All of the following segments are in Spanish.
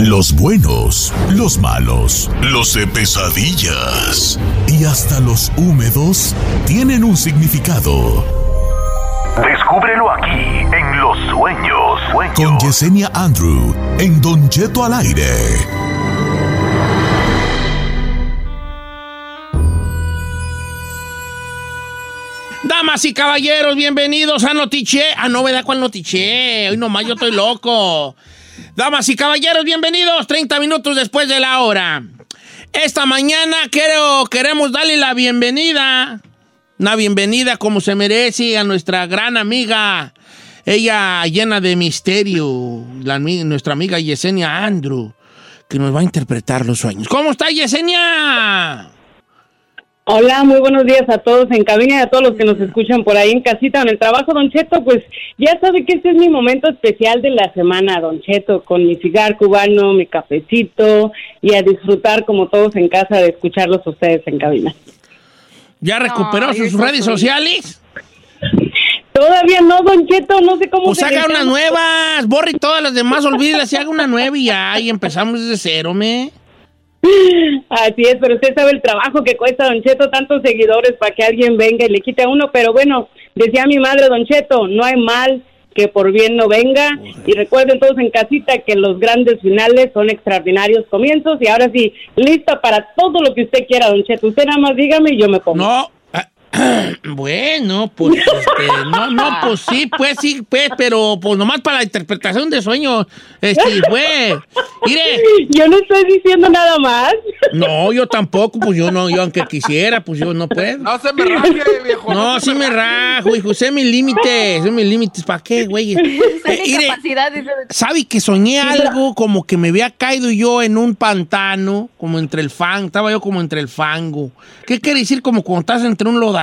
Los buenos, los malos, los de pesadillas y hasta los húmedos tienen un significado. Descúbrelo aquí en Los Sueños. Sueños. Con Yesenia Andrew en Don Cheto al aire. Damas y caballeros, bienvenidos a Notiche. Ah, no, ¿verdad cuál Notiche? Hoy nomás yo estoy loco. Damas y caballeros, bienvenidos 30 minutos después de la hora. Esta mañana queremos darle la bienvenida, una bienvenida como se merece a nuestra gran amiga, ella llena de misterio, nuestra amiga Yesenia Andrew, que nos va a interpretar los sueños. ¿Cómo está Yesenia? Hola, muy buenos días a todos en cabina y a todos los que nos escuchan por ahí en casita o en el trabajo, Don Cheto. Pues ya sabe que este es mi momento especial de la semana, Don Cheto, con mi cigar cubano, mi cafecito y a disfrutar como todos en casa de escucharlos a ustedes en cabina. ¿Ya recuperó sus redes sociales? Todavía no, Don Cheto, no sé cómo Pues se haga unas nuevas, borre todas las demás, olvídelas y haga una nueva y ya, y empezamos desde cero, me. Así es, pero usted sabe el trabajo que cuesta, Don Cheto, tantos seguidores para que alguien venga y le quite a uno. Pero bueno, decía mi madre, Don Cheto, no hay mal que por bien no venga. Y recuerden todos en casita que los grandes finales son extraordinarios comienzos. Y ahora sí, lista para todo lo que usted quiera, Don Cheto. Usted nada más dígame y yo me pongo. No. Bueno, pues, este, no, no, pues sí, pues sí, pues, pero pues nomás para la interpretación de sueños, este, fue. Mire, Yo no estoy diciendo nada más. no, yo tampoco, pues yo no, yo aunque quisiera, pues yo no puedo. No se me raje, viejo. No, se sí me rajo, hijo, sé mis límites, sé mis límites, ¿para qué, güey? Eh, mire, ¿Sabe que soñé algo como que me había caído yo en un pantano, como entre el fango, estaba yo como entre el fango? ¿Qué quiere decir como cuando estás entre un lodazal?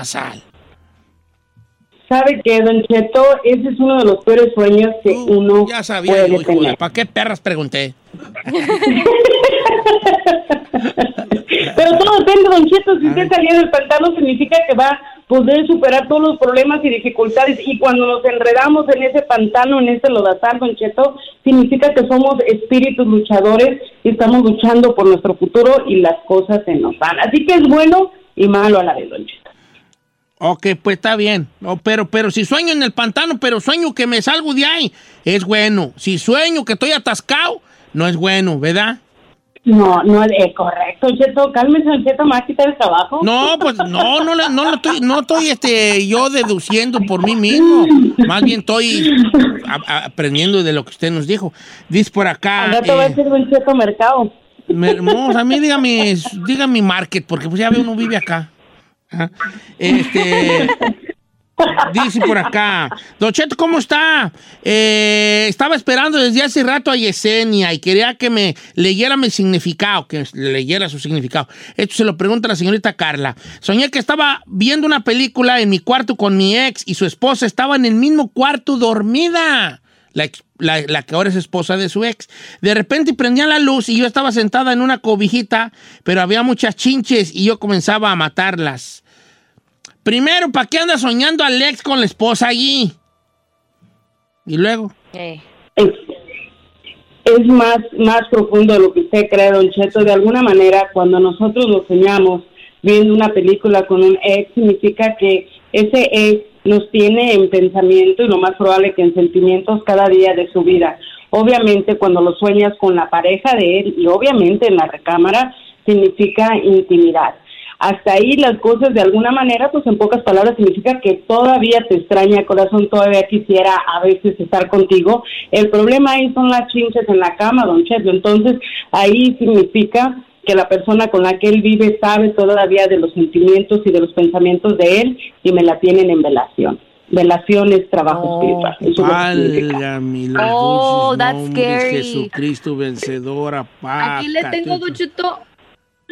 ¿Sabe qué, Don Cheto? Ese es uno de los peores sueños que uno Uh, Ya sabía, puede yo, tener. ¿para qué perras pregunté? Pero todo depende, Don Cheto. Si usted salió del pantano, significa que va a poder superar todos los problemas y dificultades. Y cuando nos enredamos en ese pantano, en ese lodazal, Don Cheto, significa que somos espíritus luchadores y estamos luchando por nuestro futuro y las cosas se nos van. Así que es bueno y malo a la vez, Don Cheto. Ok, pues está bien. No, pero, pero si sueño en el pantano, pero sueño que me salgo de ahí, es bueno. Si sueño que estoy atascado, no es bueno, ¿verdad? No, no es correcto, Cheto. Cálmese, Cheto, me va a quitar el trabajo. No, pues no, no, no, lo estoy, no estoy este, yo deduciendo por mí mismo. Más bien estoy a- a- aprendiendo de lo que usted nos dijo. Dice por acá. Al rato va a eh, ser Don Cheto Mercado. me- no, a mí dígame, dígame market, porque pues ya ve uno vive acá. Este. Dice por acá, Don Cheto, ¿cómo está? Eh, estaba esperando desde hace rato a Yesenia y quería que me leyera mi significado, que leyera su significado. Esto se lo pregunta la señorita Carla. Soñé que estaba viendo una película en mi cuarto con mi ex y su esposa estaba en el mismo cuarto dormida. La, ex- la- la que ahora es esposa de su ex. De repente prendía la luz y yo estaba sentada en una cobijita, pero había muchas chinches y yo comenzaba a matarlas. Primero, ¿para qué anda soñando al ex con la esposa allí? Y luego. es, es más, más profundo de lo que usted cree, Don Cheto. De alguna manera, cuando nosotros lo soñamos viendo una película con un ex, significa que ese ex nos tiene en pensamiento y lo más probable que en sentimientos cada día de su vida. Obviamente cuando lo sueñas con la pareja de él y obviamente en la recámara significa intimidad. Hasta ahí las cosas de alguna manera, pues en pocas palabras significa que todavía te extraña corazón, todavía quisiera a veces estar contigo. El problema ahí son las chinches en la cama, don Cheto. Entonces ahí significa que la persona con la que él vive sabe todavía de los sentimientos y de los pensamientos de él y me la tienen en velación. Velación es trabajo espiritual. Eso es lo que significa. Válgame los Oh, dulces that's scary. Jesucristo vencedora, Aquí le tengo, Don Cheto,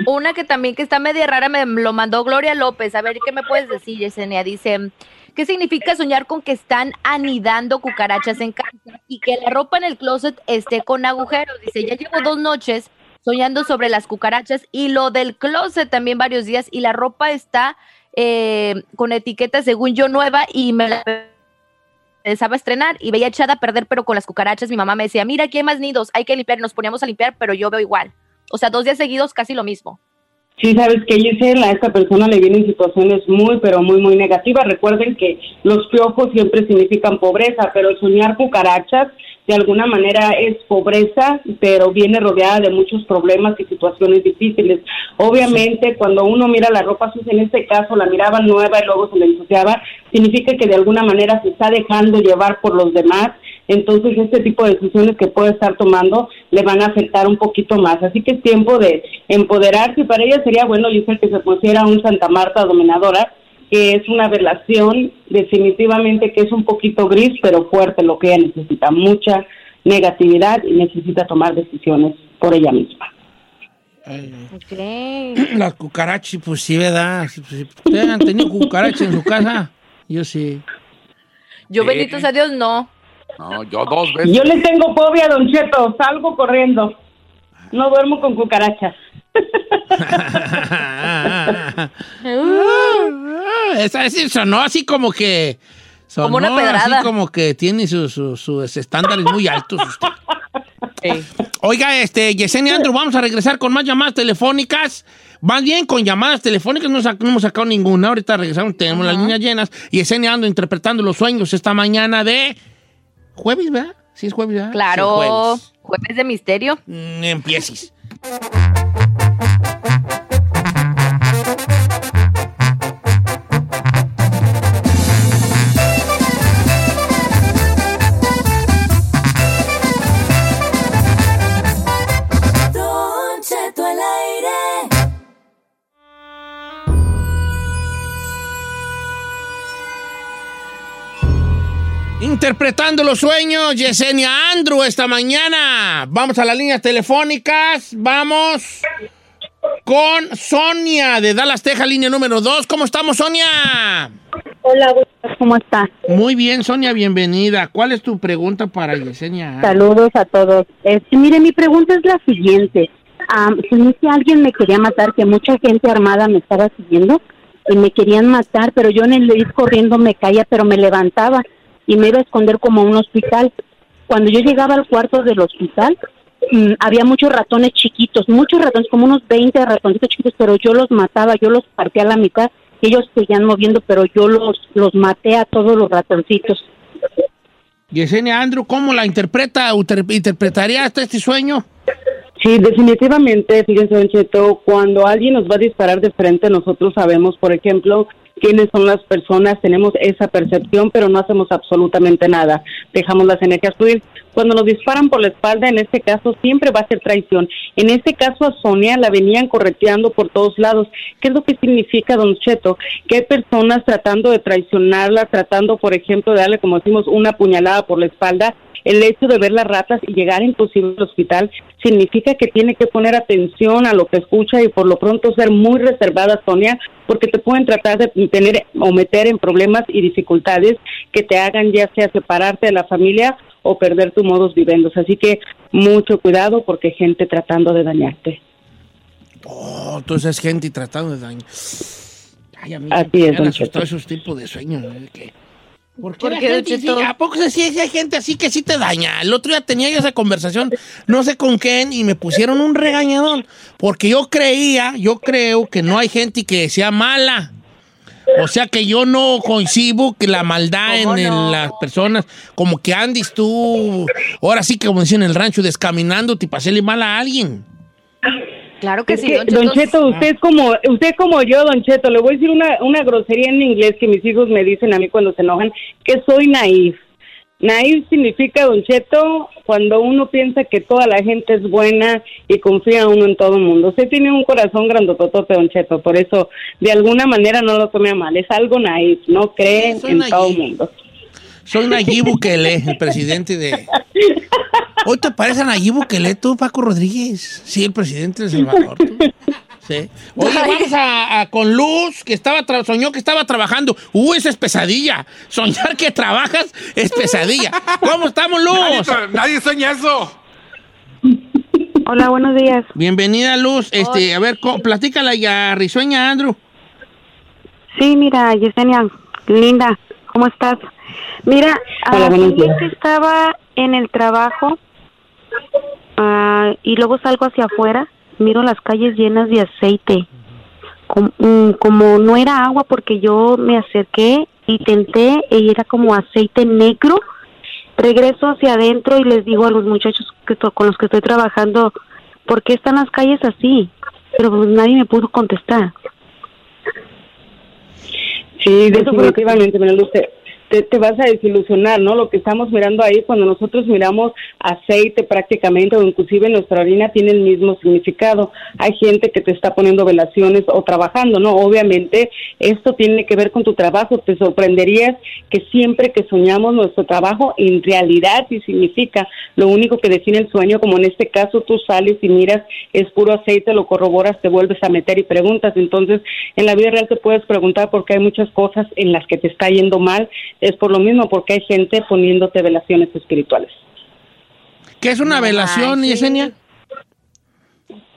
una que también que está media rara, me lo mandó Gloria López. A ver, ¿qué me puedes decir, Yesenia? Dice, ¿qué significa soñar con que están anidando cucarachas en casa y que la ropa en el closet esté con agujeros? Dice, ya llevo dos noches soñando sobre las cucarachas y lo del closet también varios días y la ropa está eh, con etiqueta, según yo, nueva y me la pensaba estrenar y veía echada a perder, pero con las cucarachas mi mamá me decía, mira, aquí hay más nidos, hay que limpiar, nos poníamos a limpiar, pero yo veo igual. O sea, dos días seguidos casi lo mismo. Sí, sabes que Gisela, a esta persona le vienen situaciones muy, pero muy, muy negativas. Recuerden que los piojos siempre significan pobreza, pero soñar cucarachas de alguna manera es pobreza, pero viene rodeada de muchos problemas y situaciones difíciles. Obviamente, cuando uno mira la ropa sucia, en este caso la miraba nueva y luego se le ensuciaba, significa que de alguna manera se está dejando llevar por los demás. Entonces, este tipo de decisiones que puede estar tomando le van a afectar un poquito más. Así que es tiempo de empoderarse. Para ella sería bueno, Giselle, que se pusiera un Santa Marta dominadora, que es una relación definitivamente que es un poquito gris, pero fuerte, lo que ella necesita. Mucha negatividad y necesita tomar decisiones por ella misma. Las cucarachas, pues sí, ¿verdad? Pues. ¿Ustedes han tenido cucarachas en su casa? Yo sí. Yo, bendito sea Dios, no. No, yo dos veces. Yo le tengo fobia, Don Cheto, salgo corriendo. No duermo con cucarachas. Esa sonó así como que. Sonó Como una pedrada. Así como que tiene sus sus- sus estándares muy altos. usted. Oiga, este, Yesenia Andrew, vamos a regresar con más llamadas telefónicas. Más bien con llamadas telefónicas, no, hemos sacado ninguna. Ahorita regresamos, tenemos las líneas llenas. Yesenia Andrew interpretando los sueños esta mañana de jueves, ¿verdad? Sí, es jueves, ¿verdad? Claro, Sí, jueves. jueves de misterio. Mm, empieces. Interpretando los sueños, Yesenia Andrew esta mañana. Vamos a las líneas telefónicas. Vamos con Sonia de Dallas, Texas, línea número 2. ¿Cómo estamos, Sonia? Hola, ¿cómo está? Muy bien, Sonia, bienvenida. ¿Cuál es tu pregunta para Yesenia? Saludos a todos. Mire, mi pregunta es la siguiente. Am, soñé que alguien me quería matar, que mucha gente armada me estaba siguiendo y me querían matar, pero yo en el ir corriendo me caía, pero me levantaba y me iba a esconder como a un hospital. Cuando yo llegaba al cuarto del hospital, mm, había muchos ratones chiquitos, muchos ratones, como unos 20 ratoncitos chiquitos, pero yo los mataba, yo los partía a la mitad, ellos seguían moviendo, pero yo los, los maté a todos los ratoncitos. Yesenia Andrew, ¿cómo la interpreta, uter- interpretaría hasta este sueño? Sí, definitivamente, fíjense, Don Cheto, cuando alguien nos va a disparar de frente, nosotros sabemos, por ejemplo, quiénes son las personas, tenemos esa percepción, pero no hacemos absolutamente nada. Dejamos las energías fluir. Cuando nos disparan por la espalda, en este caso, siempre va a ser traición. En este caso, a Sonia la venían correteando por todos lados. ¿Qué es lo que significa, Don Cheto? Que hay personas tratando de traicionarla, tratando, por ejemplo, de darle, como decimos, una puñalada por la espalda. El hecho de ver las ratas y llegar inclusive al hospital significa que tiene que poner atención a lo que escucha y por lo pronto ser muy reservada, Sonia, porque te pueden tratar de tener o meter en problemas y dificultades que te hagan ya sea separarte de la familia o perder tu modos vivendos. Así que mucho cuidado porque hay gente tratando de dañarte. Oh, entonces gente tratando de dañar. Ay, a mí Así me es, han asustado esos tipos de sueños. ¿eh? Que- ¿Por qué, ¿Por la gente sí-? ¿A poco sí, sí hay gente así que sí te daña? El otro día tenía yo esa conversación, no sé con quién, y me pusieron un regañadón. Porque yo creía, yo creo que no hay gente que sea mala. O sea que yo no coincido que la maldad en, en las personas, como que andes tú, ahora sí que como dicen en el rancho, descaminando y pasarle mal a alguien. Claro que Es sí, que, don don Cheto. Usted es como usted es como yo, Don Cheto. Le voy a decir una, una grosería en inglés que mis hijos me dicen a mí cuando se enojan, que soy naif. Naif significa, Don Cheto, cuando uno piensa que toda la gente es buena y confía uno en todo el mundo. Usted tiene un corazón grandototote, Don Cheto, por eso de alguna manera no lo tome a mal. Es algo naif, no cree Sí, en naif. todo el mundo. Soy Nayib Bukele, el presidente de... ¿Hoy te parece a Nayib Bukele tú, Paco Rodríguez? Sí, el presidente de El Salvador. tú. Sí. Oye, vamos a, a- con Luz, que estaba tra- soñó que estaba trabajando. Uh, esa es pesadilla. Soñar que trabajas es pesadilla. ¿Cómo estamos, Luz? nadie sueña eso. Hola, buenos días. Bienvenida, Luz. Este, a ver, co- platícala ya, risueña, Andrew. Sí, mira, Yesenia, linda, ¿cómo estás? Mira, Hola, ah, que estaba en el trabajo ah, y luego salgo hacia afuera, miro las calles llenas de aceite. Mm, como no era agua porque yo me acerqué y tenté y era como aceite negro. Regreso hacia adentro y les digo a los muchachos que con los que estoy trabajando, ¿por qué están las calles así? Pero pues nadie me pudo contestar. Sí, definitivamente, Luz, te, vas a desilusionar, ¿no? Lo que estamos mirando ahí, cuando nosotros miramos aceite prácticamente o inclusive nuestra orina tiene el mismo significado. Hay gente que te está poniendo velaciones o trabajando, ¿no? Obviamente esto tiene que ver con tu trabajo. Te sorprenderías que siempre que soñamos nuestro trabajo, en realidad sí significa lo único que define el sueño, como en este caso tú sales y miras, es puro aceite, lo corroboras, te vuelves a meter y preguntas. Entonces, en la vida real te puedes preguntar porque hay muchas cosas en las que te está yendo mal. Es por lo mismo, porque hay gente poniéndote velaciones espirituales. ¿Qué es una velación, manches. Yesenia?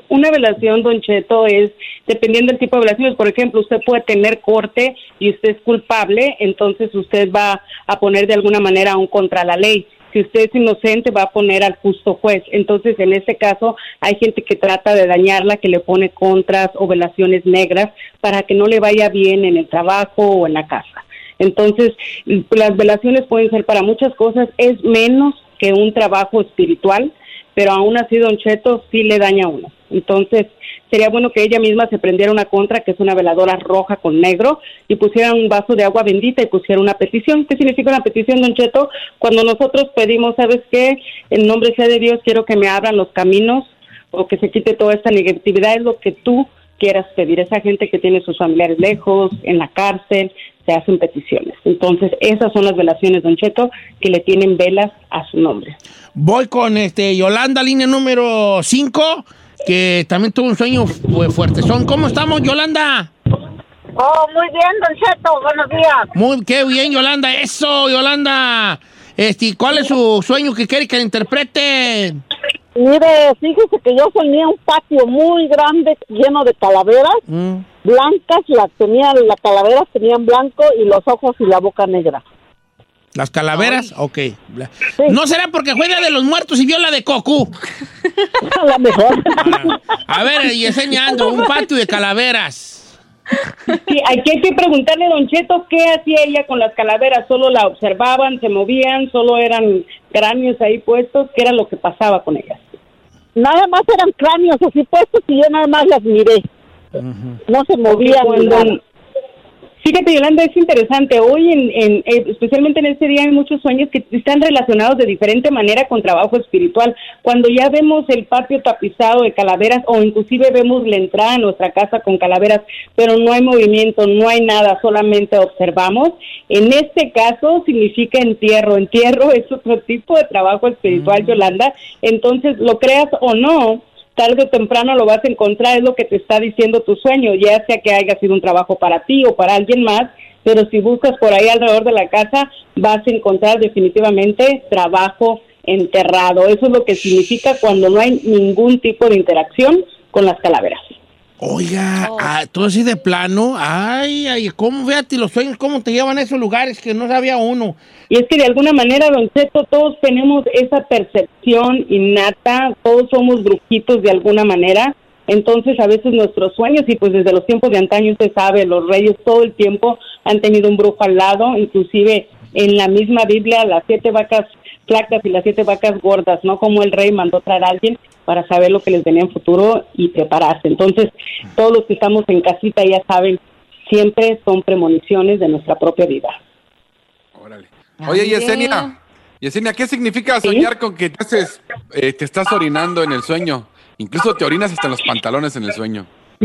Una velación, Don Cheto, es dependiendo del tipo de velaciones. Por ejemplo, usted puede tener corte y usted es culpable, entonces usted va a poner de alguna manera un contra la ley. Si usted es inocente, va a poner al justo juez. Entonces, en este caso, hay gente que trata de dañarla, que le pone contras o velaciones negras para que no le vaya bien en el trabajo o en la casa. Entonces, las velaciones pueden ser para muchas cosas, es menos que un trabajo espiritual, pero aún así Don Cheto sí le daña a uno. Entonces, sería bueno que ella misma se prendiera una contra, que es una veladora roja con negro, y pusiera un vaso de agua bendita y pusiera una petición. ¿Qué significa una petición, Don Cheto? Cuando nosotros pedimos, ¿sabes qué? En nombre sea de Dios, quiero que me abran los caminos o que se quite toda esta negatividad, es lo que tú quieras pedir. Esa gente que tiene sus familiares lejos, en la cárcel, se hacen peticiones. Entonces, esas son las velaciones, Don Cheto, que le tienen velas a su nombre. Voy con este Yolanda, línea número 5, que también tuvo un sueño fu- fuerte. Son, ¿Cómo estamos, Yolanda? Oh, muy bien, Don Cheto, buenos días. Muy, qué bien, Yolanda. Eso, Yolanda. Este, ¿cuál es su sueño que quiere que le interprete? Mire, fíjese que yo soñé un patio muy grande lleno de calaveras Mm. blancas, las tenían, las calaveras tenían blanco y los ojos y la boca negra. ¿Las calaveras? Ok. La- ¿No será porque juega de los muertos y vio la de Cocu? A lo mejor. A ver, y enseñando un patio de calaveras. Sí, aquí hay que preguntarle, Don Cheto, ¿qué hacía ella con las calaveras? ¿Solo la observaban, se movían, solo eran cráneos ahí puestos? ¿Qué era lo que pasaba con ellas? Nada más eran cráneos así puestos y yo nada más las miré. No se movían. Ni cuando- nada. Fíjate, Yolanda, es interesante. Hoy, en, en- eh, especialmente en este día, hay muchos sueños que están relacionados de diferente manera con trabajo espiritual. Cuando ya vemos el patio tapizado de calaveras o inclusive vemos la entrada a nuestra casa con calaveras, pero no hay movimiento, no hay nada, solamente observamos. En este caso significa entierro. Entierro es otro tipo de trabajo espiritual, Yolanda. Entonces, lo creas o no, tarde o temprano lo vas a encontrar, es lo que te está diciendo tu sueño, ya sea que haya sido un trabajo para ti o para alguien más, pero si buscas por ahí alrededor de la casa, vas a encontrar definitivamente trabajo enterrado. Eso es lo que significa cuando no hay ningún tipo de interacción con las calaveras. Oiga, ah, todo así de plano. Ay, ay, ¿cómo? Fíjate los sueños, cómo te llevan a esos lugares que no sabía uno. Y es que de alguna manera, Don Cheto, todos tenemos esa percepción innata, todos somos brujitos de alguna manera, Entonces, a veces nuestros sueños, y pues desde los tiempos de antaño usted sabe, los reyes todo el tiempo han tenido un brujo al lado, inclusive en la misma Biblia, las siete vacas flacas y las siete vacas gordas, ¿no? Como el rey mandó traer a alguien para saber lo que les venía en futuro y prepararse. Entonces, todos los que estamos en casita ya saben, siempre son premoniciones de nuestra propia vida. Oye, Yesenia, Yesenia, ¿qué significa soñar con que te, haces, eh, te estás orinando en el sueño? Incluso te orinas hasta en los pantalones en el sueño.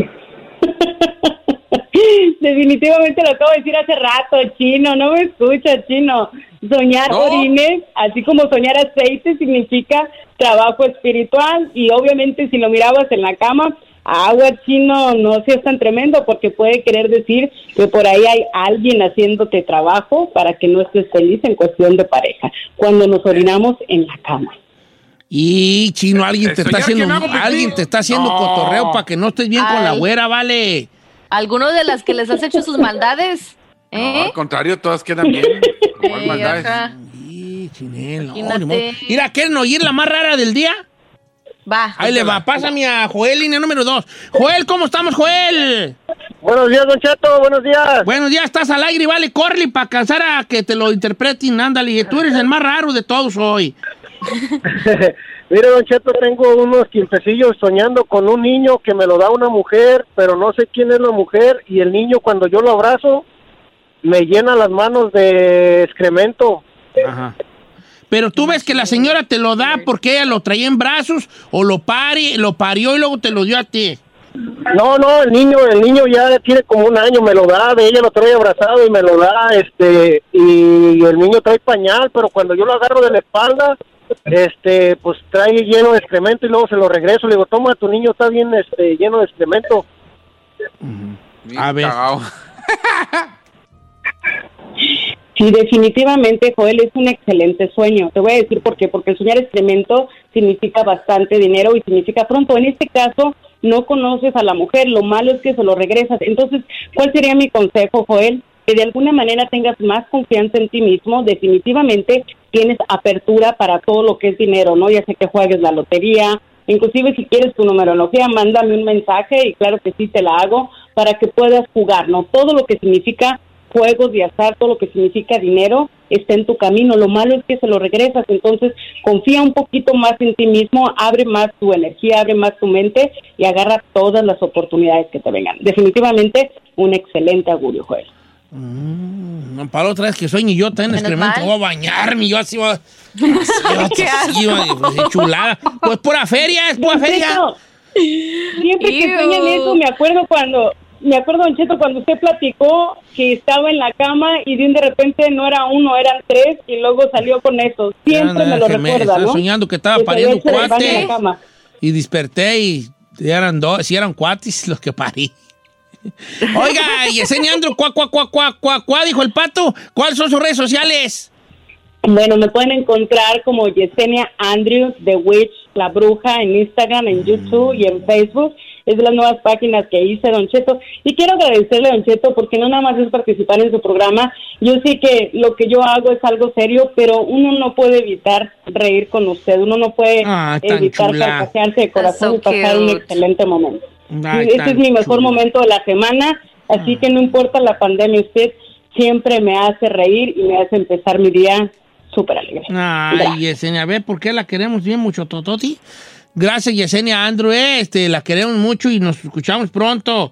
Definitivamente lo acabo de decir hace rato, chino, no me escucha, chino. Soñar No. orines, así como soñar aceite, significa trabajo espiritual y obviamente si lo mirabas en la cama, agua chino no seas tan tremendo porque puede querer decir que por ahí hay alguien haciéndote trabajo para que no estés feliz en cuestión de pareja, cuando nos orinamos en la cama. Y chino, alguien te está haciendo, no alguien te está haciendo No. cotorreo para que no estés bien con la güera, vale. ¿Alguno de las que les has hecho sus maldades? No, ¿Eh? al contrario, todas quedan bien. Sí, Imagínate. Mira, ¿quieren oír la más rara del día? Va. Ahí le va, pásame a Joel, línea número dos. Joel, ¿cómo estamos, Joel? Buenos días, Don Cheto, buenos días. Buenos días, estás al aire, vale, corre para alcanzar a que te lo interpreten, ándale, tú eres el más raro de todos hoy. Mire, Don Cheto, tengo unos quincecillos soñando con un niño que me lo da una mujer, pero no sé quién es la mujer, y el niño cuando yo lo abrazo me llena las manos de excremento. Ajá. Pero tú ves que la señora te lo da porque ella lo traía en brazos o lo pari, lo parió y luego te lo dio a ti. No, no, el niño, el niño ya tiene como un año, me lo da, de ella lo trae abrazado y me lo da, este, y el niño trae pañal, pero cuando yo lo agarro de la espalda, este, pues trae lleno de excremento y luego se lo regreso, le digo, toma, tu niño está bien, este, lleno de excremento. A ver. Sí, definitivamente, Joel, es un excelente sueño. Te voy a decir por qué. Porque el soñar excremento significa bastante dinero y significa pronto. En este caso, no conoces a la mujer, lo malo es que se lo regresas. Entonces, ¿cuál sería mi consejo, Joel? Que de alguna manera tengas más confianza en ti mismo. Definitivamente tienes apertura para todo lo que es dinero, ¿no? Ya sé que juegues la lotería, Inclusive si quieres tu numerología, mándame un mensaje y claro que sí te la hago para que puedas jugar, ¿no? Todo lo que significa juegos de azar, todo lo que significa dinero está en tu camino. Lo malo es que se lo regresas, entonces confía un poquito más en ti mismo, abre más tu energía, abre más tu mente y agarra todas las oportunidades que te vengan. Definitivamente un excelente augurio, Joel. No, para otra vez que yo también Menos excremento, voy a bañarme, yo así voy pues, chulada. Pues pura feria, es pura feria. Siempre que sueñan eso, me acuerdo cuando, me acuerdo, Don Cheto, cuando usted platicó que estaba en la cama y de repente no era uno, eran tres y luego salió con eso. Siempre me lo que me recuerda, estaba ¿no? soñando que estaba Que pariendo había hecho del baño en la cuate cama. y desperté y eran dos, si eran cuates los que parí. Oiga, Yesenia Andrew, cuá, cuá, cuá, cuá, cuá, cuá, dijo el pato. ¿Cuáles son sus redes sociales? Bueno, me pueden encontrar como Yesenia Andrews, The Witch, La Bruja, en Instagram, en YouTube y en Facebook. Es de las nuevas páginas que hice, Don Cheto. Y quiero agradecerle, Don Cheto, porque no nada más es participar en su programa. Yo sé que lo que yo hago es algo serio, pero uno no puede evitar reír con usted. Uno no puede Ah, evitar carcajearse de corazón so y pasar un excelente momento. Ay, este es mi mejor chula. momento de la semana, así que no importa la pandemia, usted siempre me hace reír y me hace empezar mi día súper alegre. Ay, Yesenia, ve por qué la queremos bien mucho, Tototi. Gracias, Yesenia Andrew, eh, este, la queremos mucho y nos escuchamos pronto.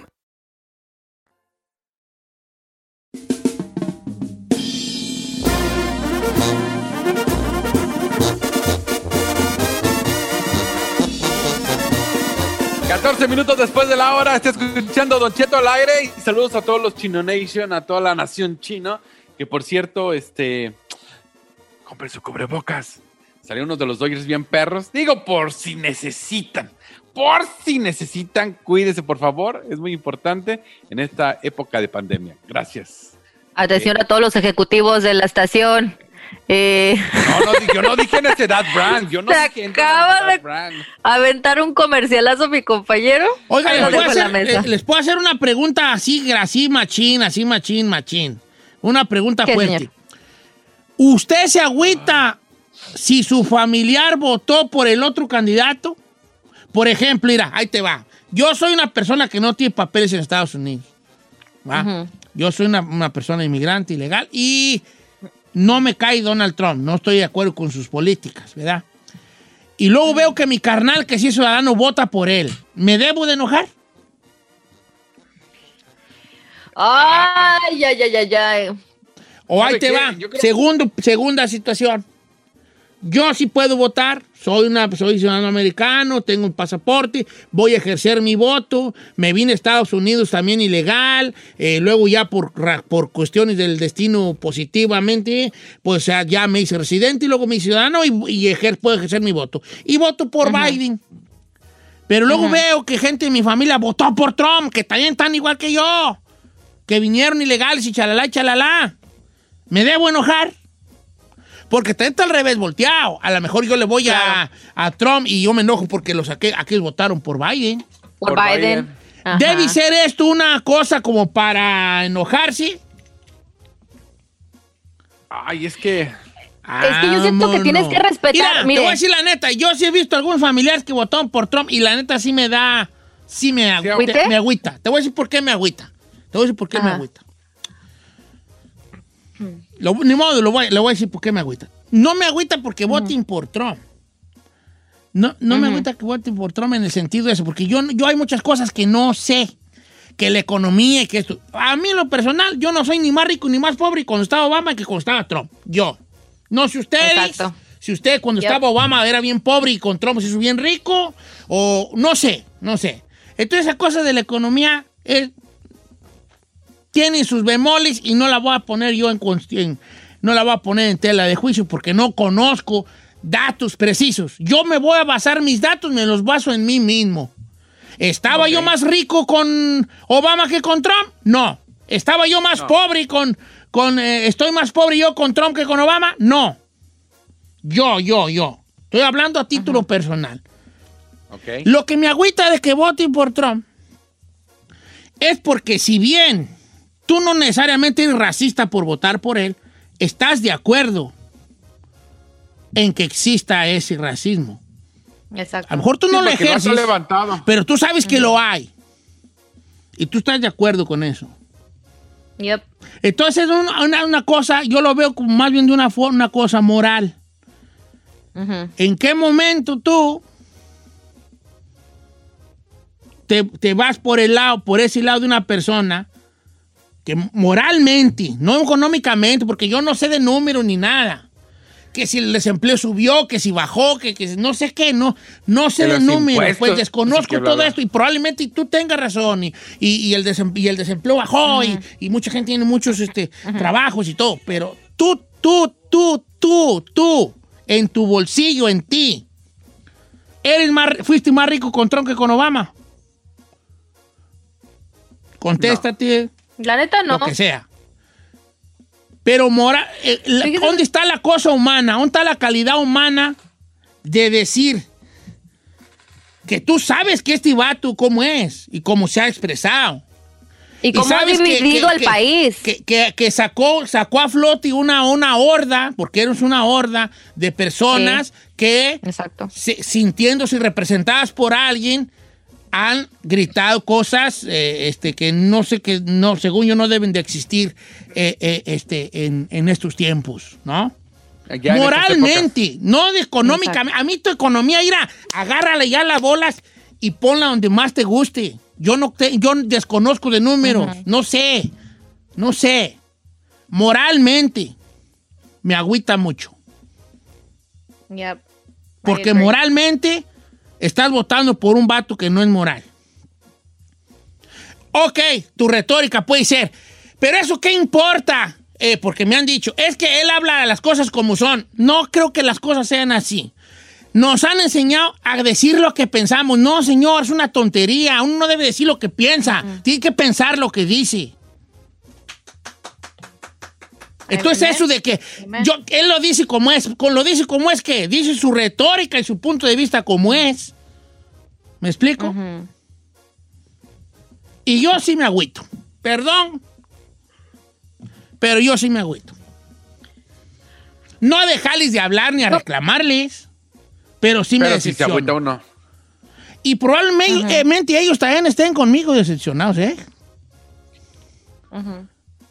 14 minutos después de la hora, está escuchando Don Cheto al aire y saludos a todos los Chino Nation, a toda la nación chino, que por cierto, este, compren su cubrebocas. Salieron unos de los Dodgers bien perros. Digo, por si necesitan. Por si necesitan, cuídese por favor. Es muy importante en esta época de pandemia. Gracias. Atención a todos los ejecutivos de la estación. Eh, No, no, yo no dije en ese edad brand. Yo no Se dije en acaba de- edad brand. aventar un comercialazo mi compañero. Oiga, les puedo, hacer, eh, les puedo hacer una pregunta así, así machín, así machín, machín. Una pregunta ¿Qué, fuerte. señor? ¿Usted se agüita si su familiar votó por el otro candidato? Por ejemplo, mira, ahí te va. Yo soy una persona que no tiene papeles en Estados Unidos. ¿va? Yo soy una, una persona inmigrante ilegal y no me cae Donald Trump. No estoy de acuerdo con sus políticas, ¿verdad? Y luego veo que mi carnal, que sí es ciudadano, vota por él. ¿Me debo de enojar? Ay, ay, ay, ay, ay. O ahí ¿Sabe te qué? va. Creo- Segundo, segunda situación. Yo sí puedo votar, soy, una, soy ciudadano americano, tengo un pasaporte, voy a ejercer mi voto, me vine a Estados Unidos también ilegal, eh, luego ya por, por cuestiones del destino positivamente, pues ya, me hice residente y luego me hice ciudadano y, y ejer- puedo ejercer mi voto. Y voto por Biden. Pero luego veo que gente de mi familia votó por Trump, que también están igual que yo, que vinieron ilegales y chalala y chalala. ¿Me debo enojar? Porque está está al revés volteado. A lo mejor yo le voy a, a Trump y yo me enojo porque los saqué, aquellos votaron por Biden. Por Por Biden. Biden. ¿Debe ser esto una cosa como para enojarse? Ay, es que. Es que yo siento que tienes que respetar, Mira, mire. te voy a decir la neta. Yo sí he visto algunos familiares que votaron por Trump y la neta sí me da. Sí me agüita. agüite? me agüita. Te voy a decir por qué me agüita. Te voy a decir por qué me agüita. Lo- ni modo, lo voy, le voy a decir por qué me agüita. No me agüita porque voten por Trump. No, no me agüita que voten por Trump en el sentido de eso, porque yo, yo hay muchas cosas que no sé. Que la economía y que esto. A mí en lo personal, yo no soy ni más rico ni más pobre cuando estaba Obama que cuando estaba Trump. Yo. No sé ustedes. Exacto. Si usted cuando Yep. estaba Obama era bien pobre y con Trump se hizo bien rico, o no sé, no sé. Entonces esa cosa de la economía es, tiene sus bemoles y no la voy a poner yo en, no la voy a poner en tela de juicio porque no conozco datos precisos. Yo me voy a basar mis datos, me los baso en mí mismo. ¿Estaba yo más rico con Obama que con Trump? No. ¿Estaba yo más No. pobre con, con eh, estoy más pobre yo con Trump que con Obama? No. Yo, yo, yo. Estoy hablando a título personal. Ok. Lo que me agüita de que voten por Trump es porque si bien tú no necesariamente eres racista por votar por él, estás de acuerdo en que exista ese racismo. Exacto. A lo mejor tú no lo ejerces, levantado. pero tú sabes que lo hay. Y tú estás de acuerdo con eso. Yep. Entonces, una, una- una cosa, yo lo veo como más bien de una, fo- una cosa moral. ¿En qué momento tú te, te vas por el lado, por ese lado de una persona que moralmente, no económicamente, porque yo no sé de números ni nada, que si el desempleo subió, que si bajó, que, que no sé qué, no, no sé de los números, pues desconozco bla, todo bla. esto y probablemente tú tengas razón y, y- y el, desem- y el desempleo bajó y, y mucha gente tiene muchos este, trabajos y todo, pero tú, tú, tú, tú, tú, en tu bolsillo, en ti, ¿eres más, ¿fuiste más rico con Trump que con Obama? Contéstate La neta no. lo que sea. Pero mora, eh, la- ¿dónde está la cosa humana? ¿Dónde está la calidad humana de decir que tú sabes que este vato cómo es y cómo se ha expresado? Y cómo ha sabes dividido que- el que- país. Que, sacó, sacó a flote una, una horda, porque eres una horda de personas que, se- sintiéndose representadas por alguien, han gritado cosas eh, este, que no sé, que no, según yo no deben de existir eh, eh, este, en, en estos tiempos, ¿no? Ya Moralmente, no de económicamente. A mí tu economía, irá, agárrale ya las bolas y ponla donde más te guste. Yo no te- yo desconozco de números, no sé, no sé. Moralmente, me agüita mucho. Yep. Porque moralmente estás votando por un vato que no es moral. Ok, tu retórica puede ser, pero eso qué importa? Eh, porque me han dicho, es que él habla de las cosas como son. No creo que las cosas sean así. Nos han enseñado a decir lo que pensamos. No, señor, es una tontería. Uno no debe decir lo que piensa. Tiene que pensar lo que dice. Entonces eso de que yo, él lo dice como es, con lo dice como es que dice su retórica y su punto de vista como es. ¿Me explico? Y yo sí me agüito. Perdón. Pero yo sí me agüito. No a dejarles de hablar ni a reclamarles. Pero sí me Pero si uno. Y probablemente ellos también estén conmigo decepcionados, ¿eh?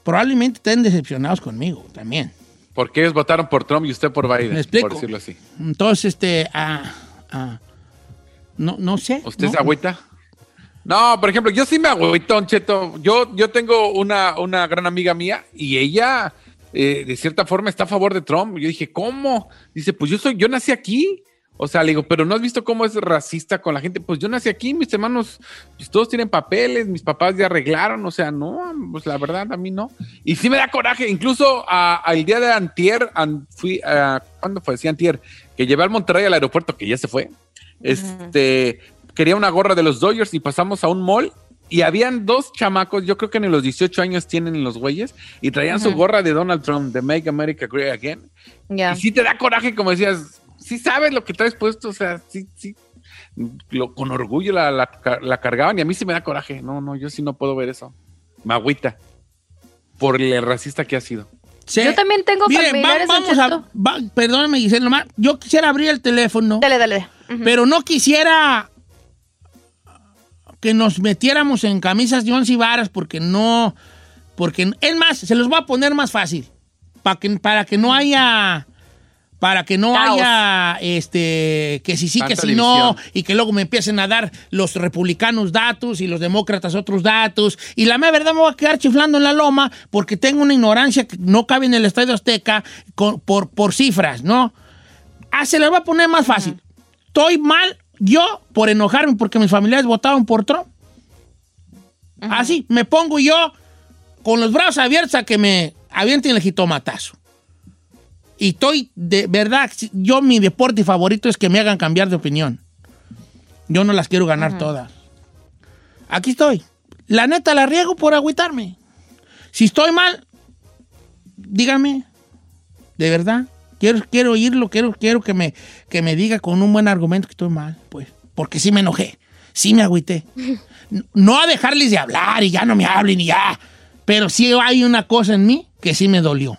Probablemente estén decepcionados conmigo también. Porque ellos votaron por Trump y usted por Biden. ¿Me explico? Por decirlo así. Entonces, este, ah, ah, no, no sé. ¿Usted ¿no? se agüita? No, por ejemplo, yo sí me agüito, Don Cheto. Yo, yo tengo una, una gran amiga mía y ella, eh, de cierta forma, está a favor de Trump. Yo dije, ¿cómo? Dice, pues yo soy, yo nací aquí. O sea, le digo, pero ¿no has visto cómo es racista con la gente? Pues yo nací aquí, mis hermanos, pues todos tienen papeles, mis papás ya arreglaron, o sea, no, pues la verdad, a mí no. Y sí me da coraje, incluso al día de antier, an- fui, a, ¿cuándo fue? Sí, antier, que llevé al Monterrey al aeropuerto, que ya se fue, este, quería una gorra de los Dodgers y pasamos a un mall y habían dos chamacos, yo creo que ni los 18 años tienen los güeyes, y traían su Ujú. gorra de Donald Trump, de Make America Great Again. Ya. Y sí te da coraje, como decías, sí sabes lo que traes puesto, o sea, sí, sí. Lo, con orgullo la, la, la cargaban y a mí sí me da coraje. No, no, yo sí no puedo ver eso. Me agüita. Por el racista que ha sido. Sí. Yo también tengo Mire, va- familiares. Don vamos a. Va- perdóname, Giselle, nomás. Yo quisiera abrir el teléfono. Dale, dale. Ujú. Pero no quisiera que nos metiéramos en camisas de once varas porque no. Porque, es más, se los voy a poner más fácil. Para que, para que no haya. Para que no Caos. haya, este, que si sí, que si no, y que luego me empiecen a dar los republicanos datos y los demócratas otros datos. Y la mera verdad me voy a quedar chiflando en la loma porque tengo una ignorancia que no cabe en el Estadio Azteca con- por, por cifras, ¿no? Ah, se les va a poner más fácil. Estoy mal yo por enojarme porque mis familiares votaron por Trump. Así, me pongo yo con los brazos abiertos a que me avienten el jitomatazo. Y estoy, de verdad, yo mi deporte favorito es que me hagan cambiar de opinión. Yo no las quiero ganar todas. Aquí estoy. La neta la riego por agüitarme. Si estoy mal, dígame. De verdad. Quiero, quiero oírlo, quiero, quiero que me, que me diga con un buen argumento que estoy mal, pues. Porque sí me enojé, sí me agüité. No a dejarles de hablar y ya no me hablen y ya. Pero sí hay una cosa en mí que sí me dolió.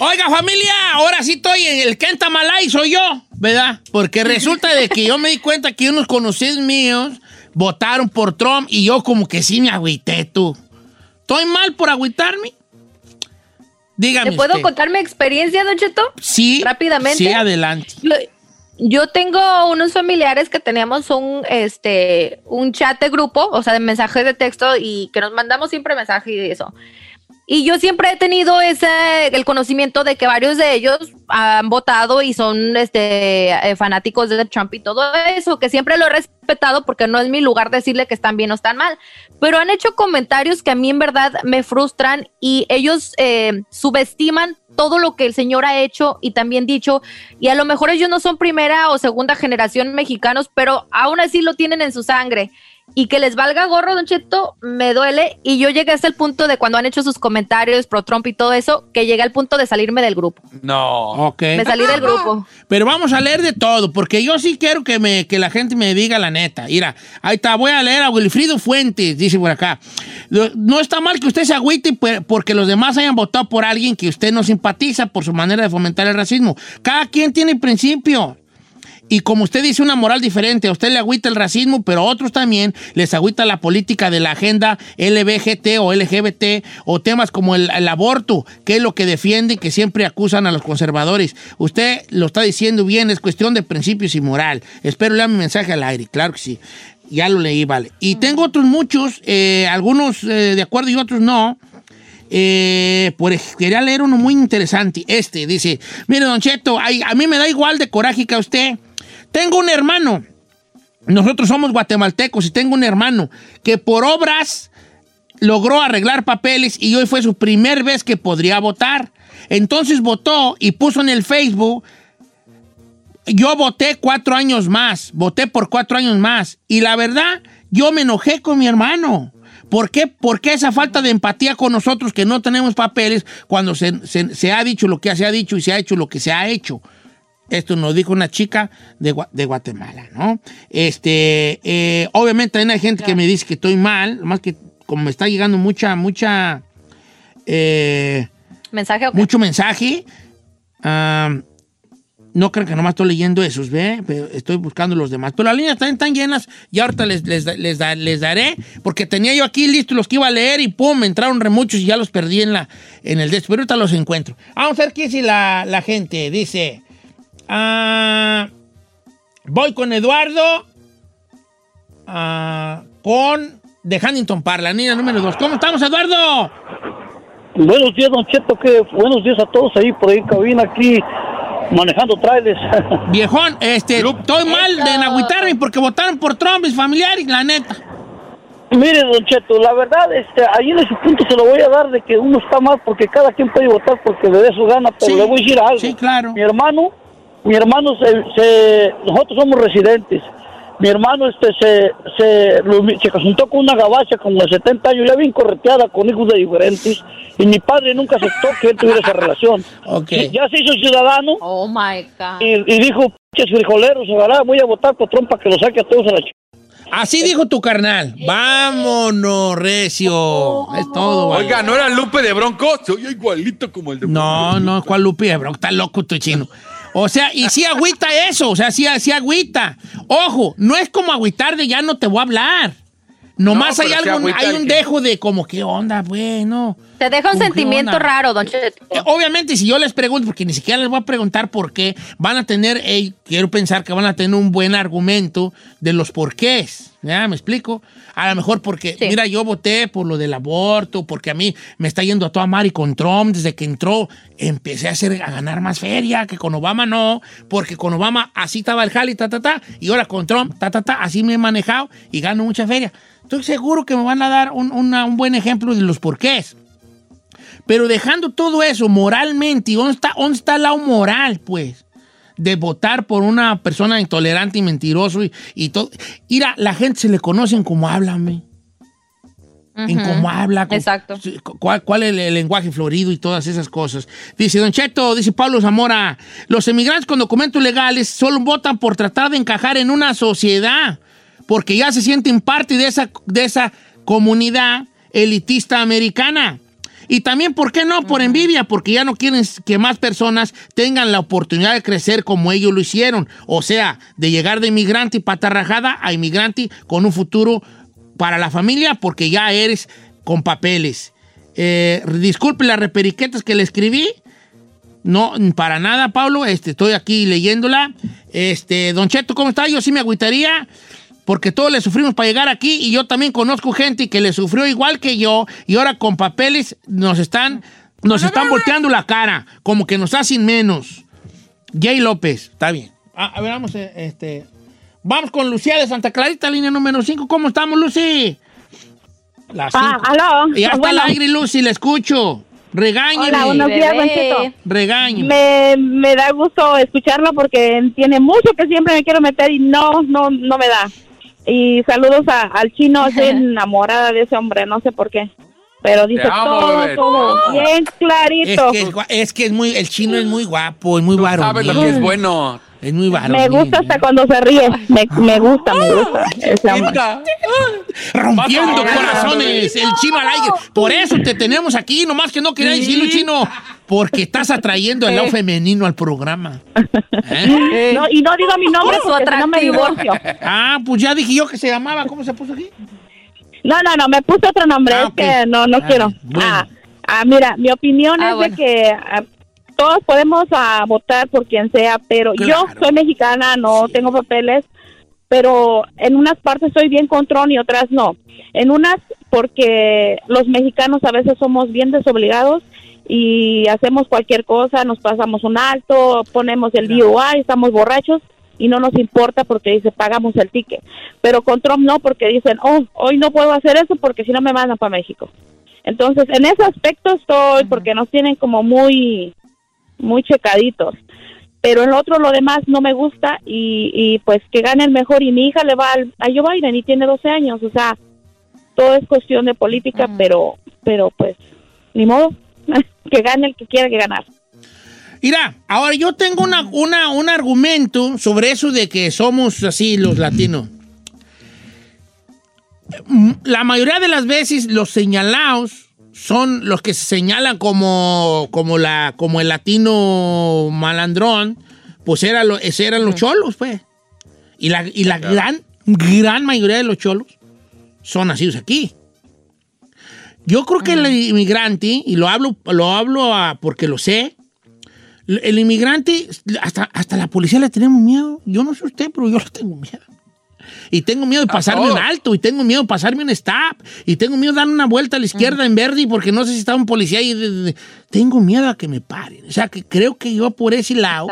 Oiga, familia, ahora sí estoy en el Kenta Malay, soy yo, ¿verdad? Porque resulta de que yo me di cuenta que unos conocidos míos votaron por Trump y yo como que sí me agüité, tú. ¿Estoy mal por agüitarme? Dígame ¿Te puedo usted. contar mi experiencia, Don Cheto? Sí. Rápidamente. Sí, adelante. Yo, yo tengo unos familiares que teníamos un, este, un chat de grupo, o sea, de mensajes de texto y que nos mandamos siempre mensajes y eso. Y yo siempre he tenido ese, el conocimiento de que varios de ellos han votado y son este, eh, fanáticos de Trump y todo eso, que siempre lo he respetado porque no es mi lugar decirle que están bien o están mal. Pero han hecho comentarios que a mí en verdad me frustran y ellos eh, subestiman todo lo que el señor ha hecho y también dicho. Y a lo mejor ellos no son primera o segunda generación mexicanos, pero aún así lo tienen en su sangre. Y que les valga gorro, Don Cheto, me duele. Y yo llegué hasta el punto de cuando han hecho sus comentarios pro Trump y todo eso, que llegué al punto de salirme del grupo. No. Ok. Me salí del grupo. Pero vamos a leer de todo, porque yo sí quiero que, me, que la gente me diga la neta. Mira, ahí está, voy a leer a Wilfrido Fuentes, dice por acá. No no está mal que usted se agüite por- porque los demás hayan votado por alguien que usted no simpatiza por su manera de fomentar el racismo. Cada quien tiene principio. Y como usted dice, una moral diferente. A usted le agüita el racismo, pero a otros también les agüita la política de la agenda LBGT o LGBT o temas como el, aborto, que es lo que defienden, que siempre acusan a los conservadores. Usted lo está diciendo bien, es cuestión de principios y moral. Espero leer mi mensaje al aire, claro que sí. Ya lo leí, vale. Y tengo otros muchos, eh, algunos eh, de acuerdo y otros no. Eh, por quería leer uno muy interesante. Este dice: Mire, Don Cheto, ay, a mí me da igual de coraje que a usted. Tengo un hermano. Nosotros somos guatemaltecos y tengo un hermano que por obras logró arreglar papeles y hoy fue su primer vez que podría votar. Entonces votó y puso en el Facebook. Yo voté cuatro años más, voté por cuatro años más. Y la verdad, yo me enojé con mi hermano. ¿Por qué? ¿Por qué esa falta de empatía con nosotros que no tenemos papeles cuando se- se ha dicho lo que se ha dicho y se ha hecho lo que se ha hecho? Esto nos dijo una chica de, de Guatemala, ¿no? Este, eh, obviamente hay gente que me dice que estoy mal, más que como me está llegando mucha, mucha, eh, ¿Mensaje mucho mensaje. no creo que nomás estoy leyendo esos, ¿ve? Pero estoy buscando los demás. Pero las líneas también están llenas y ahorita les, les, les da- les daré, porque tenía yo aquí listos los que iba a leer y pum, me entraron remuchos y ya los perdí en, la, en el desk. Pero ahorita los encuentro. Vamos a ver qué dice la, la gente. Dice, ah, voy con Eduardo, ah, con de Huntington Park, la niña número dos. ¿Cómo estamos, Eduardo? Buenos días, Don Cheto, que buenos días a todos ahí por ahí en cabina aquí manejando trailers. Viejón, este, estoy mal de agüitarme porque votaron por Trump, mis familiares, la neta. Mire, Don Cheto, la verdad, este, ahí en ese punto se lo voy a dar de que uno está mal porque cada quien puede votar porque le dé su gana, pero le voy a decir algo. Sí, claro. Mi hermano, mi hermano, se, se- nosotros somos residentes. Mi hermano este se, se, se juntó con una gabacha como de 70 años, ya bien correteada con hijos de diferentes, y mi padre nunca aceptó que él tuviera esa relación. Sí, Ya se hizo ciudadano Oh my God. y, y dijo, pinches frijoleros, ojalá voy a votar por Trump para que lo saque a todos a la ch... Así dijo tu carnal. Vámonos, recio. Es todo. Oiga, ¿no era Lupe de Bronco? Se oye igualito como el de No, no, ¿cuál Lupi? Bro, está loco tu chino. O sea, y sí agüita eso, o sea, sí, sí agüita. Ojo, no es como agüitar de ya no te voy a hablar. Nomás No, hay algo, hay un dejo de como, ¿qué onda, bueno? Te deja un ¿Con qué sentimiento raro, Don Cheto. Eh, Obviamente, si yo les pregunto, porque ni siquiera les voy a preguntar por qué, van a tener, eh, quiero pensar que van a tener un buen argumento de los porqués. ¿Ya? ¿Me explico? A lo mejor porque, mira, yo voté por lo del aborto, porque a mí me está yendo a toda mar y con Trump, desde que entró, empecé a, hacer, a ganar más feria, que con Obama no, porque con Obama así estaba el jali, ta, ta, ta, y ahora con Trump, ta, ta, ta, así me he manejado y gano mucha feria. Estoy seguro que me van a dar un, una- un buen ejemplo de los porqués. Pero dejando todo eso moralmente, ¿y ¿dónde está, dónde está el lado moral, pues? De votar por una persona intolerante y mentiroso y, y todo. Mira, la gente se le conocen como háblame. En Ujú. cómo habla. con- Exacto. cuál, cuál es el, el lenguaje florido y todas esas cosas. Dice Don Cheto, dice Pablo Zamora, los emigrantes con documentos legales solo votan por tratar de encajar en una sociedad, porque ya se sienten parte de esa, de esa comunidad elitista americana. Y también, ¿por qué no? Por envidia, porque ya no quieren que más personas tengan la oportunidad de crecer como ellos lo hicieron. O sea, de llegar de inmigrante y patarrajada a inmigrante con un futuro para la familia, porque ya eres con papeles. Eh, disculpe las reperiquetas que le escribí. No, para nada, Pablo. Este, estoy aquí leyéndola. Este, Don Cheto, ¿cómo está? Yo sí me agüitaría porque todos le sufrimos para llegar aquí y yo también conozco gente que le sufrió igual que yo y ahora con papeles nos están, nos están volteando la cara, como que nos hacen menos. Jay López, está bien. Ah, a ver, vamos, eh, este, vamos con Lucía de Santa Clarita, línea número 5. ¿Cómo estamos, Lucy? La Ah, aló. Ya está Bueno. al aire, Lucy, le escucho. Regáñeme. Hola, buenos días, Don Cheto. Regáñeme. Me, me da gusto escucharlo porque tiene mucho que siempre me quiero meter y no, no, no me da. Y saludos a- al chino, estoy enamorada de ese hombre, no sé por qué. Pero dice amo, todo, bebé. todo bien Es clarito. que es, que es muy, el chino es muy guapo, es muy varonil. sabes lo que es bueno. Es muy varonil. Me gusta hasta cuando se ríe. Me, me gusta, me gusta. ese hombre. Rompiendo corazones, el chino al aire. Por eso te tenemos aquí, nomás que no quería decirlo, chino. Porque estás atrayendo el lado femenino al programa. ¿Eh? No, y no digo mi nombre porque no me divorcio. Ah, pues ya dije yo que se llamaba. ¿Cómo se puso aquí? No, no, no, me puse otro nombre, Ah, es que no, no Ah, quiero. bueno. Ah, ah, mira, mi opinión Ah, es bueno. de que ah, todos podemos ah, votar por quien sea, pero yo soy mexicana, no tengo papeles, pero en unas partes soy bien contrón y otras no. En unas porque los mexicanos a veces somos bien desobligados y hacemos cualquier cosa, nos pasamos un alto, ponemos el DUI, estamos borrachos y no nos importa porque dice pagamos el ticket. Pero con Trump no porque dicen, oh, hoy no puedo hacer eso porque si no me mandan para México. Entonces, en ese aspecto estoy porque nos tienen como muy, muy checaditos. Pero en lo otro, lo demás no me gusta y, y pues que gane el mejor. Y mi hija le va al, a Joe Biden y tiene 12 años. O sea, todo es cuestión de política, pero, pero pues, ni modo. que gane el que quiera que ganar. Mira, ahora yo tengo una, una- un argumento sobre eso de que somos así los latinos. Mm, La mayoría de las veces los señalados son los que se señalan como, como, la, como el latino malandrón, pues era lo, ese eran los cholos, pues. Y la, y la gran, gran mayoría de los cholos son nacidos aquí. Yo creo que el inmigrante, y lo hablo, lo hablo porque lo sé, el inmigrante, hasta, hasta la policía le tenemos miedo. Yo no sé usted, pero yo le tengo miedo. Y tengo miedo de pasarme un alto, y tengo miedo de pasarme un stop, y tengo miedo de dar una vuelta a la izquierda en verde, porque no sé si está un policía y de- de- tengo miedo a que me paren. O sea, que creo que yo por ese lado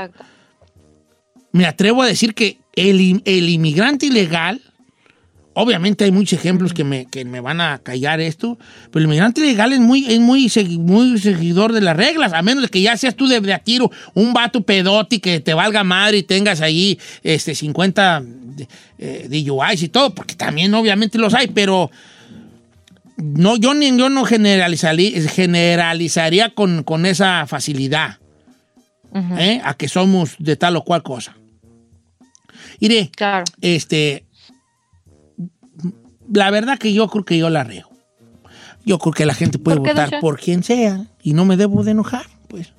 me atrevo a decir que el, el inmigrante ilegal, obviamente hay muchos ejemplos que me, que me van a callar esto, pero el inmigrante ilegal es muy, es muy, segui- muy seguidor de las reglas, a menos de que ya seas tú de, de a tiro un vato pedote que te valga madre y tengas ahí este, 50 de- eh, DUIs y todo, porque también obviamente los hay, pero no, yo, ni, yo no generalizaría, generalizaría con, con esa facilidad. ¿eh? a que somos de tal o cual cosa. Iré, este, la verdad que yo creo que yo la riego. Yo creo que la gente puede ¿Por qué, don votar por quien sea y no me debo de enojar, pues.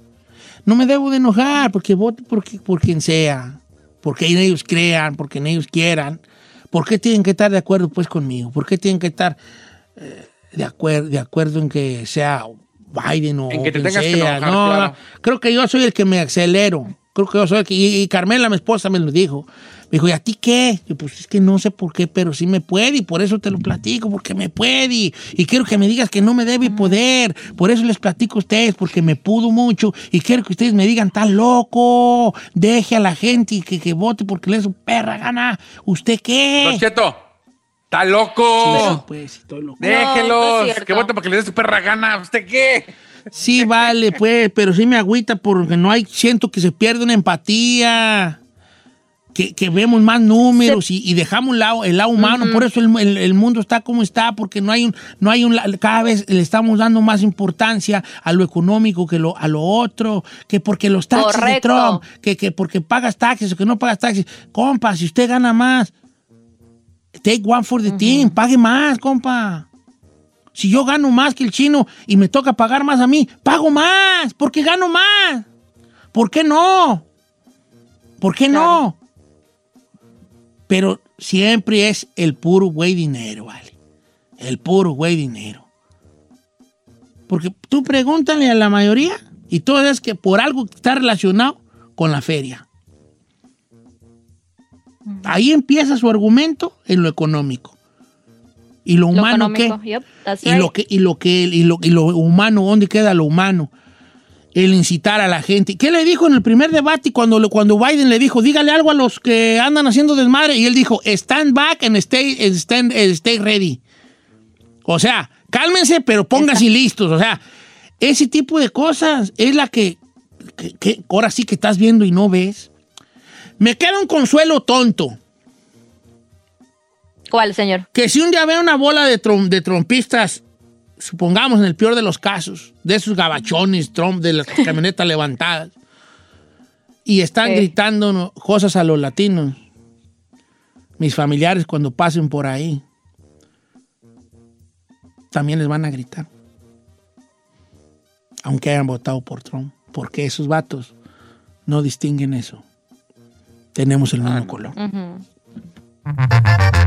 No me debo de enojar porque vote por, por quien sea, porque ellos crean, porque ellos quieran. ¿Por qué tienen que estar de acuerdo pues conmigo? ¿Por qué tienen que estar eh, de, acuerdo, de acuerdo en que sea Biden o En que te tengas que sea? enojar, no, claro. creo que yo soy el que me acelero. Creo que yo soy el que... Y, y Carmela, mi esposa, me lo dijo. Me dijo, ¿y a ti qué? Yo, pues es que no sé por qué, pero sí me puede y por eso te lo platico, porque me puede. Y, y quiero que me digas que no me debe poder. Por eso les platico a ustedes, porque me pudo mucho. Y quiero que ustedes me digan, está loco, deje a la gente y que, que vote porque le es su perra gana. ¿Usted qué? Don Cheto, está loco. Sí, pues, sí, estoy loco. Déjelos. No, no es cierto. que voten para que les dé su perra gana. ¿Usted qué? Sí, vale, pues, pero sí me agüita porque no hay, siento que se pierde una empatía, que, que vemos más números y, y dejamos un lado, el lado humano, por eso el, el- el mundo está como está, porque no hay un, no hay un, cada vez le estamos dando más importancia a lo económico que lo, a lo otro, que porque los taxis de. Trump, que, que porque pagas taxis o que no pagas taxis, compa, si usted gana más, take one for the team, pague más, compa. Si yo gano más que el chino y me toca pagar más a mí, pago más, porque gano más. ¿Por qué no? ¿Por qué no? Pero siempre es el puro güey dinero, ¿vale? El puro güey dinero. Porque tú pregúntale a la mayoría y todo es que por algo está relacionado con la feria. Ahí empieza su argumento en lo económico. ¿Y lo Lo humano qué? yep, y lo que y lo que y lo, y lo humano dónde queda lo humano el incitar a la gente. Qué le dijo en el primer debate cuando cuando Biden le dijo dígale algo a los que andan haciendo desmadre y él dijo stand back and stay and stand and stay ready o sea cálmense pero pónganse listos. O sea ese tipo de cosas es la que, que- que ahora sí que estás viendo y no ves. Me queda un consuelo tonto. ¿Cuál, señor? que si un día ve una bola de, trom- de trompistas, supongamos en el peor de los casos, de esos gabachones, tromp, de las camionetas levantadas, y están Sí. gritando cosas a los latinos, mis familiares cuando pasen por ahí, también les van a gritar. Aunque hayan votado por Trump, porque esos vatos no distinguen eso. Tenemos el mismo color. Ujú. Don